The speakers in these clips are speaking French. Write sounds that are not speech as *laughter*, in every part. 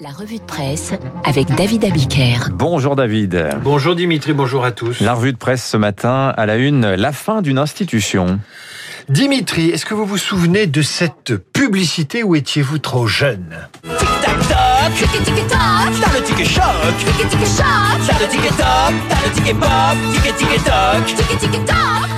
La revue de presse avec David Abiker. Bonjour David. Bonjour Dimitri, bonjour à tous. La revue de presse ce matin à la une, la fin d'une institution. Dimitri, est-ce que vous vous souvenez de cette publicité ou étiez-vous trop jeune? Tic toc, ticket choc, tic tic choc, t'as le ticket toc, t'as le ticket pop, tic tic toc, tic tic toc.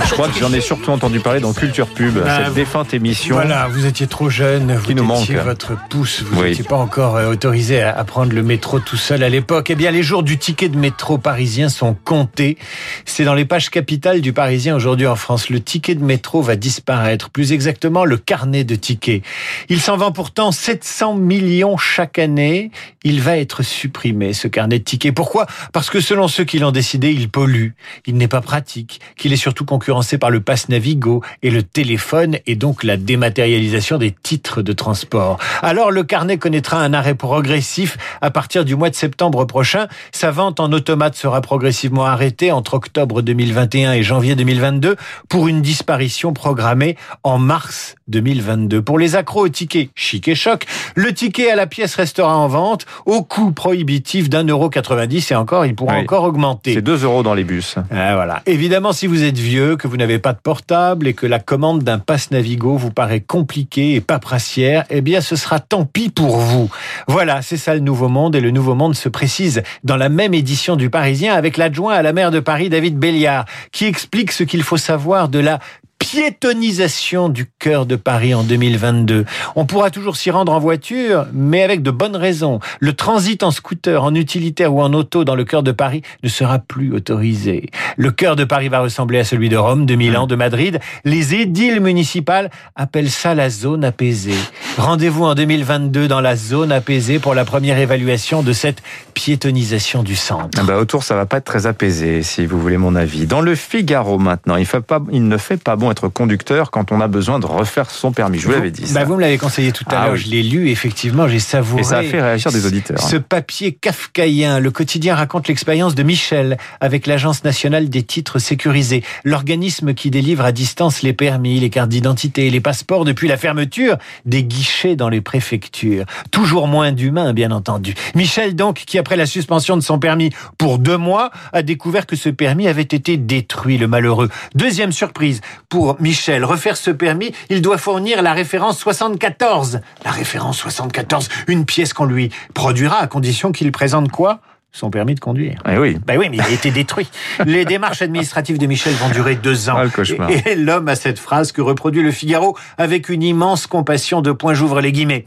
Je crois que j'en ai surtout entendu parler dans Culture Pub, Ah, cette vous- défunte émission. Voilà, vous étiez trop jeune, vous Qui nous étiez manque. votre pouce, vous Oui. n'étiez pas encore euh, autorisé à, à prendre le métro tout seul à l'époque. Eh bien, les jours du ticket de métro parisien sont comptés. C'est dans les pages capitales du Parisien aujourd'hui en France. Le ticket de métro va disparaître, plus exactement le carnet de tickets. Il s'en vend pourtant 700 millions chaque année. Il va être supprimé, ce carnet de tickets. Pourquoi? Parce que selon ceux qui l'ont décidé, il pollue, il n'est pas pratique, qu'il est surtout concurrencé par le pass Navigo et le téléphone et donc la dématérialisation des titres de transport. Alors le carnet connaîtra un arrêt progressif à partir du mois de septembre prochain. Sa vente en automate sera progressivement arrêtée entre octobre 2021 et janvier 2022 pour une disparition programmée en mars 2022. Pour les accros au ticket chic et choc, le ticket à la pièce restera en vente au coût prohibitif d'un euro 90 et encore, il pourra Oui. encore augmenter. C'est 2 euros dans les bus. Ah, voilà. Évidemment, si vous êtes vieux, que vous n'avez pas de portable et que la commande d'un pass Navigo vous paraît compliquée et paprassière, eh bien, ce sera tant pis pour vous. Voilà, c'est ça le Nouveau Monde et le Nouveau Monde se précise dans la même édition du Parisien avec l'adjoint à la maire de Paris, David Béliard, qui explique ce qu'il faut savoir de la piétonisation du cœur de Paris en 2022. On pourra toujours s'y rendre en voiture, mais avec de bonnes raisons. Le transit en scooter, en utilitaire ou en auto dans le cœur de Paris ne sera plus autorisé. Le cœur de Paris va ressembler à celui de Rome, de Milan, de Madrid. Les édiles municipales appellent ça la zone apaisée. Rendez-vous en 2022 dans la zone apaisée pour la première évaluation de cette piétonisation du centre. Ah bah, autour, ça va pas être très apaisé, si vous voulez mon avis. Dans le Figaro maintenant, il, ne fait pas bon conducteur quand on a besoin de refaire son permis. Je vous l'avais dit. Bah, vous me l'avez conseillé tout à Ah l'heure, oui. je l'ai lu, effectivement, j'ai savouré. Et ça a fait réagir des auditeurs. Ce papier kafkaïen, le quotidien raconte l'expérience de Michel avec l'Agence nationale des titres sécurisés, l'organisme qui délivre à distance les permis, les cartes d'identité, les passeports depuis la fermeture des guichets dans les préfectures. Toujours moins d'humains, bien entendu. Michel, donc, qui après la suspension de son permis pour deux mois, a découvert que ce permis avait été détruit, le malheureux. Deuxième surprise, pour Michel, refaire ce permis, il doit fournir la référence 74. La référence 74, une pièce qu'on lui produira à condition qu'il présente quoi? Son permis de conduire. Eh oui. Ben oui, mais il a été détruit. *laughs* Les démarches administratives de Michel vont durer deux ans. Ah, le cauchemar. Et, et l'homme a cette phrase que reproduit le Figaro avec une immense compassion de point j'ouvre les guillemets.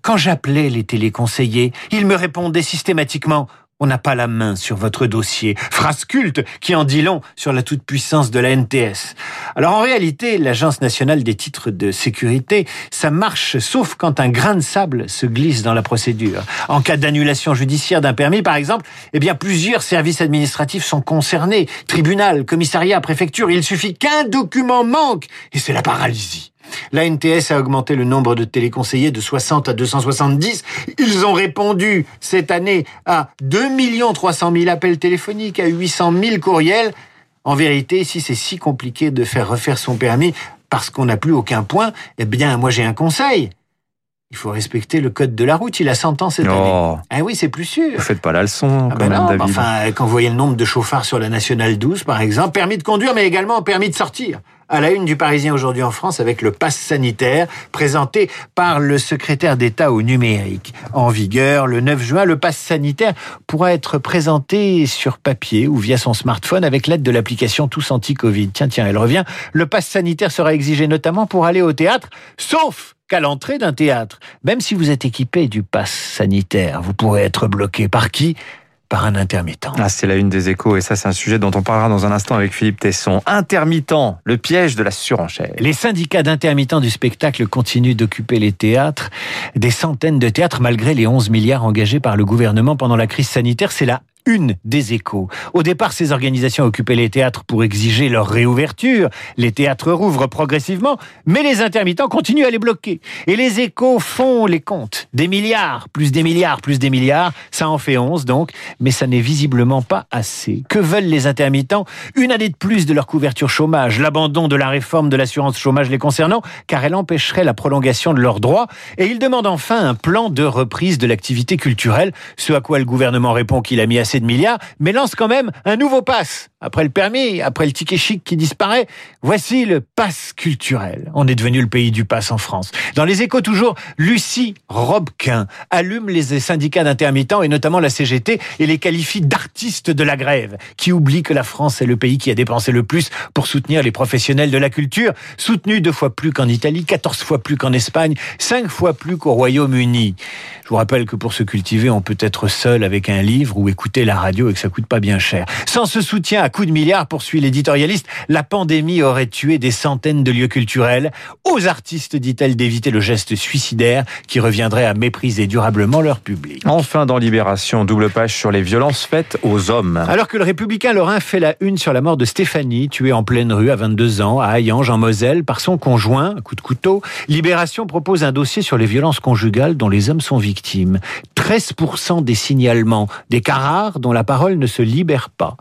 Quand j'appelais les téléconseillers, ils me répondaient systématiquement on n'a pas la main sur votre dossier. Phrase culte qui en dit long sur la toute-puissance de la NTS. Alors en réalité, l'Agence nationale des titres de sécurité, ça marche sauf quand un grain de sable se glisse dans la procédure. En cas d'annulation judiciaire d'un permis, par exemple, eh bien plusieurs services administratifs sont concernés. Tribunal, commissariat, préfecture, il suffit qu'un document manque et c'est la paralysie. La NTS a augmenté le nombre de téléconseillers de 60 à 270. Ils ont répondu cette année à 2 300 000 appels téléphoniques, à 800 000 courriels. En vérité, si c'est si compliqué de faire refaire son permis parce qu'on n'a plus aucun point, eh bien, moi j'ai un conseil. Il faut respecter le code de la route. Il a 100 ans cette année. Oh, Ah oui, c'est plus sûr. vous faites pas la leçon, Ah quand ben même, non, mais David. enfin, quand vous voyez le nombre de chauffards sur la Nationale 12, par exemple, permis de conduire, mais également permis de sortir. À la une du Parisien aujourd'hui en France avec le pass sanitaire présenté par le secrétaire d'État au numérique. En vigueur le 9 juin, le pass sanitaire pourra être présenté sur papier ou via son smartphone avec l'aide de l'application Tous Anti-Covid. Tiens, tiens, elle revient. Le pass sanitaire sera exigé notamment pour aller au théâtre, sauf qu'à l'entrée d'un théâtre. Même si vous êtes équipé du pass sanitaire, vous pourrez être bloqué par qui? Par un intermittent. Ah, c'est la une des échos et ça c'est un sujet dont on parlera dans un instant avec Philippe Tesson. Intermittent, le piège de la surenchère. Les syndicats d'intermittents du spectacle continuent d'occuper les théâtres, des centaines de théâtres malgré les 11 milliards engagés par le gouvernement pendant la crise sanitaire. C'est la une des échos. Au départ, ces organisations occupaient les théâtres pour exiger leur réouverture. Les théâtres rouvrent progressivement, mais les intermittents continuent à les bloquer. Et les échos font les comptes. Des milliards, plus des milliards, plus des milliards. Ça en fait 11 donc, mais ça n'est visiblement pas assez. Que veulent les intermittents? Une année de plus de leur couverture chômage, l'abandon de la réforme de l'assurance chômage les concernant, car elle empêcherait la prolongation de leurs droits. Et ils demandent enfin un plan de reprise de l'activité culturelle, ce à quoi le gouvernement répond qu'il a mis assez de milliards, mais lance quand même un nouveau pass. Après le permis, après le ticket chic qui disparaît, voici le pass culturel. On est devenu le pays du pass en France. Dans les échos toujours, Lucie Robquin allume les syndicats d'intermittents et notamment la CGT et les qualifie d'artistes de la grève, qui oublie que la France est le pays qui a dépensé le plus pour soutenir les professionnels de la culture, soutenu deux fois plus qu'en Italie, 14 fois plus qu'en Espagne, cinq fois plus qu'au Royaume-Uni. Je vous rappelle que pour se cultiver, on peut être seul avec un livre ou écouter la radio et que ça coûte pas bien cher. Sans ce soutien à coups de milliards, poursuit l'éditorialiste, la pandémie aurait tué des centaines de lieux culturels. Aux artistes, dit-elle, d'éviter le geste suicidaire qui reviendrait à mépriser durablement leur public. Enfin, dans Libération, double page sur les violences faites aux hommes. Alors que le républicain Lorrain fait la une sur la mort de Stéphanie, tuée en pleine rue à 22 ans, à Hayange, en Moselle, par son conjoint, coup de couteau, Libération propose un dossier sur les violences conjugales dont les hommes sont victimes. 13% des signalements, des cas rares dont la parole ne se libère pas.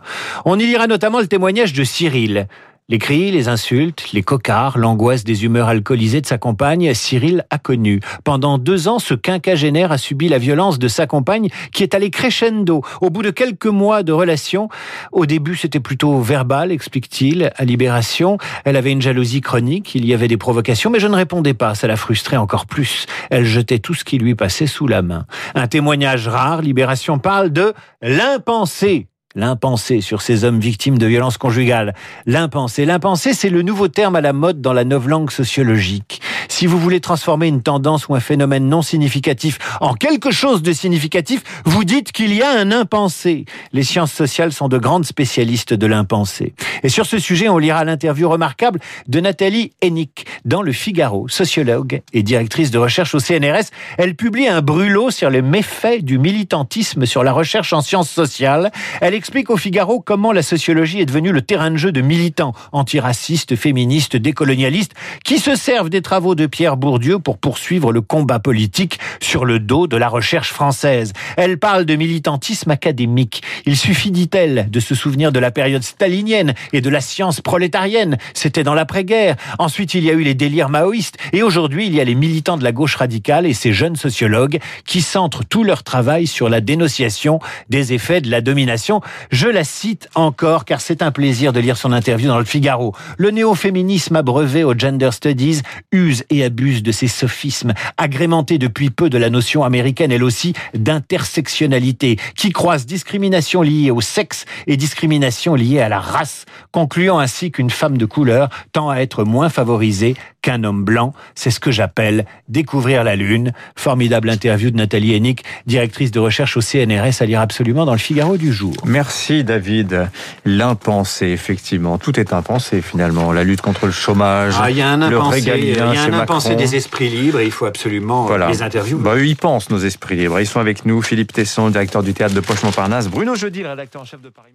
On y lira notamment le témoignage de Cyril. Les cris, les insultes, les cocards, l'angoisse des humeurs alcoolisées de sa compagne, Cyril a connu. Pendant deux ans, ce quinquagénaire a subi la violence de sa compagne qui est allée crescendo. Au bout de quelques mois de relation, au début c'était plutôt verbal, explique-t-il, à Libération. Elle avait une jalousie chronique, il y avait des provocations, mais je ne répondais pas, ça la frustrait encore plus. Elle jetait tout ce qui lui passait sous la main. Un témoignage rare, Libération parle de l'impensé l'impensé sur ces hommes victimes de violences conjugales. L'impensé. L'impensé, c'est le nouveau terme à la mode dans la langue sociologique. Si vous voulez transformer une tendance ou un phénomène non significatif en quelque chose de significatif, vous dites qu'il y a un impensé. Les sciences sociales sont de grandes spécialistes de l'impensé. Et sur ce sujet, on lira l'interview remarquable de Nathalie Hennick dans Le Figaro, sociologue et directrice de recherche au CNRS. Elle publie un brûlot sur les méfaits du militantisme sur la recherche en sciences sociales. Elle explique au Figaro comment la sociologie est devenue le terrain de jeu de militants antiracistes, féministes, décolonialistes qui se servent des travaux de Pierre Bourdieu pour poursuivre le combat politique sur le dos de la recherche française. Elle parle de militantisme académique. Il suffit, dit-elle, de se souvenir de la période stalinienne et de la science prolétarienne. C'était dans l'après-guerre. Ensuite, il y a eu les délires maoïstes. Et aujourd'hui, il y a les militants de la gauche radicale et ces jeunes sociologues qui centrent tout leur travail sur la dénonciation des effets de la domination je la cite encore car c'est un plaisir de lire son interview dans le Figaro. Le néo-féminisme abreuvé aux gender studies use et abuse de ses sophismes, agrémenté depuis peu de la notion américaine elle aussi d'intersectionnalité, qui croise discrimination liée au sexe et discrimination liée à la race, concluant ainsi qu'une femme de couleur tend à être moins favorisée qu'un homme blanc. C'est ce que j'appelle découvrir la Lune. Formidable interview de Nathalie Hennick, directrice de recherche au CNRS, à lire absolument dans le Figaro du jour. Merci David. L'impensé, effectivement. Tout est impensé finalement. La lutte contre le chômage, ah, y a un le régalien Il y a Macron. des esprits libres et il faut absolument Voilà. les interviewer. Bah, eux, ils pensent, nos esprits libres. Ils sont avec nous. Philippe Tesson, directeur du théâtre de Poche-Montparnasse. Bruno Jeudi, le rédacteur en chef de Paris.